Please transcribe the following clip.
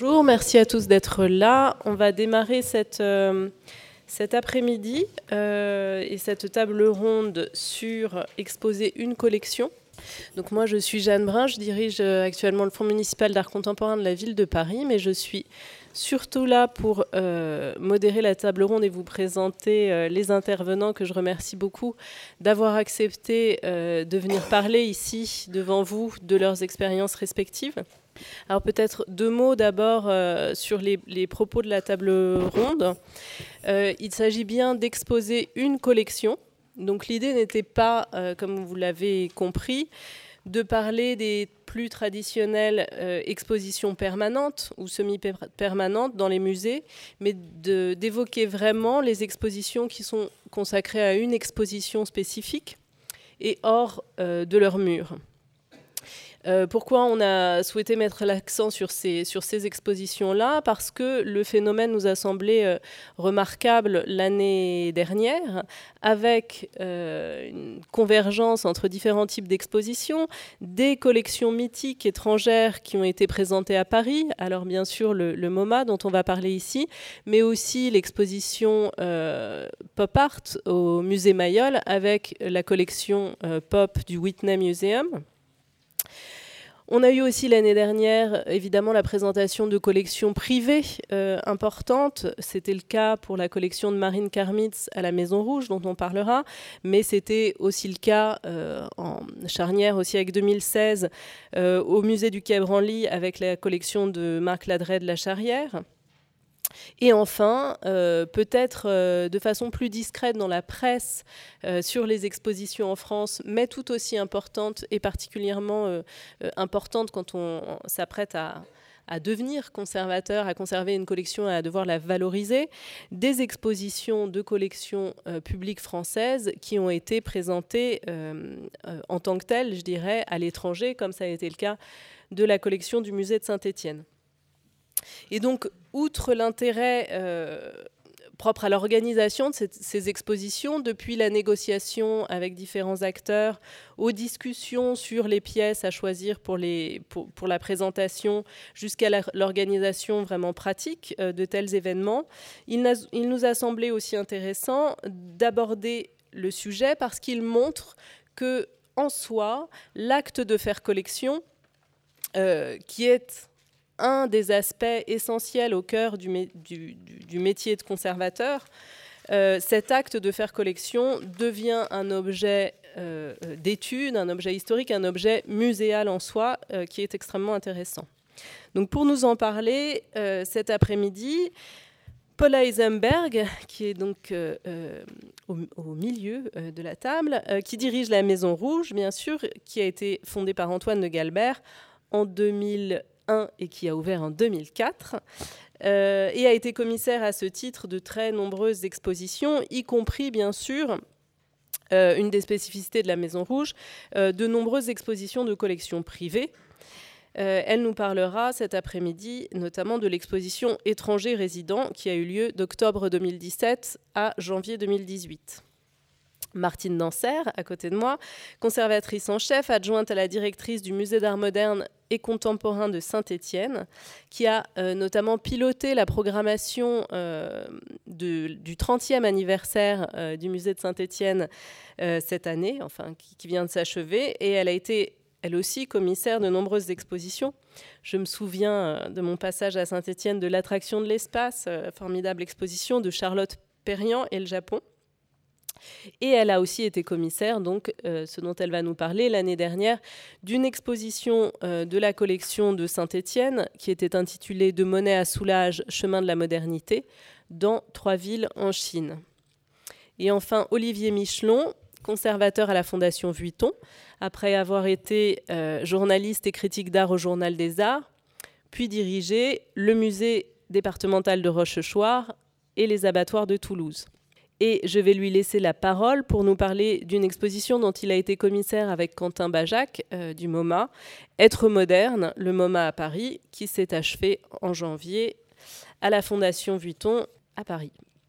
Bonjour, merci à tous d'être là. On va démarrer euh, cet après-midi euh, et cette table ronde sur exposer une collection. Donc moi je suis Jeanne Brun, je dirige euh, actuellement le Fonds municipal d'art contemporain de la ville de Paris, mais je suis surtout là pour modérer la table ronde et vous présenter les intervenants que je remercie beaucoup d'avoir accepté de venir parler ici devant vous de leurs expériences respectives. Alors peut-être deux mots d'abord euh, sur les, propos de la table ronde. Euh, il s'agit bien d'exposer une collection. Donc l'idée n'était pas, euh, comme vous l'avez compris, de parler des plus traditionnelles expositions permanentes ou semi-permanentes dans les musées, mais d'évoquer vraiment les expositions qui sont consacrées à une exposition spécifique et hors de leur mur. Euh, pourquoi on a souhaité mettre l'accent sur ces, sur ces expositions-là? Parce que le phénomène nous a semblé euh, remarquable l'année dernière, avec euh, une convergence entre différents types d'expositions, des collections mythiques étrangères qui ont été présentées à Paris, alors bien sûr le, le MoMA dont on va parler ici, mais aussi l'exposition Pop Art au musée Mayol avec la collection Pop du Whitney Museum. On a eu aussi l'année dernière, évidemment, la présentation de collections privées euh, importantes. C'était le cas pour la collection de Marine Karmitz à la Maison Rouge, dont on parlera, mais c'était aussi le cas euh, en charnière aussi avec 2016 euh, au musée du Quai Branly avec la collection de Marc Ladret de la Charrière. Et enfin, euh, peut-être euh, de façon plus discrète dans la presse euh, sur les expositions en France, mais tout aussi importante et particulièrement importante quand on, s'apprête à, devenir conservateur, à conserver une collection et à devoir la valoriser, des expositions de collections publiques françaises qui ont été présentées en tant que telles, je dirais, à l'étranger, comme ça a été le cas de la collection du musée de Saint-Étienne. Et donc, outre l'intérêt euh, propre à l'organisation de ces expositions, depuis la négociation avec différents acteurs, aux discussions sur les pièces à choisir pour, la présentation, jusqu'à l'organisation vraiment pratique euh, de tels événements, il, nous a semblé aussi intéressant d'aborder le sujet parce qu'il montre que, en soi, l'acte de faire collection, euh, qui est un des aspects essentiels au cœur du, métier de conservateur, euh, cet acte de faire collection devient un objet euh, d'étude, un objet historique, un objet muséal en soi, euh, qui est extrêmement intéressant. Donc pour nous en parler cet après-midi, Paula Eisenberg, qui est donc au, au, milieu de la table, qui dirige la Maison Rouge, bien sûr, qui a été fondée par Antoine de Galbert en 2000 et qui a ouvert en 2004. Euh, et a été commissaire à ce titre de très nombreuses expositions, y compris bien sûr euh, une des spécificités de la Maison Rouge, euh, de nombreuses expositions de collections privées. elle nous parlera cet après-midi notamment de l'exposition Étrangers résidents qui a eu lieu d'octobre 2017 à janvier 2018. Martine Danser, à côté de moi, conservatrice en chef, adjointe à la directrice du Musée d'art moderne et contemporain de Saint-Étienne, qui a euh, notamment piloté la programmation euh, du 30e anniversaire euh, du musée de Saint-Étienne cette année, enfin qui, vient de s'achever, et elle a été elle aussi commissaire de nombreuses expositions. Je me souviens de mon passage à Saint-Étienne de l'attraction de l'espace, formidable exposition de Charlotte Perriand et le Japon. Et elle a aussi été commissaire, donc euh, ce dont elle va nous parler l'année dernière, d'une exposition euh, de la collection de Saint-Étienne qui était intitulée De monnaie à soulage, chemin de la modernité, dans trois villes en Chine. Et enfin, Olivier Michelon, conservateur à la Fondation Vuitton, après avoir été euh, journaliste et critique d'art au Journal des Arts, puis dirigé le musée départemental de Rochechouart et les abattoirs de Toulouse. Et je vais lui laisser la parole pour nous parler d'une exposition dont il a été commissaire avec Quentin Bajac euh, du MoMA, Être moderne, le MoMA à Paris, qui s'est achevé en janvier à la Fondation Vuitton à Paris.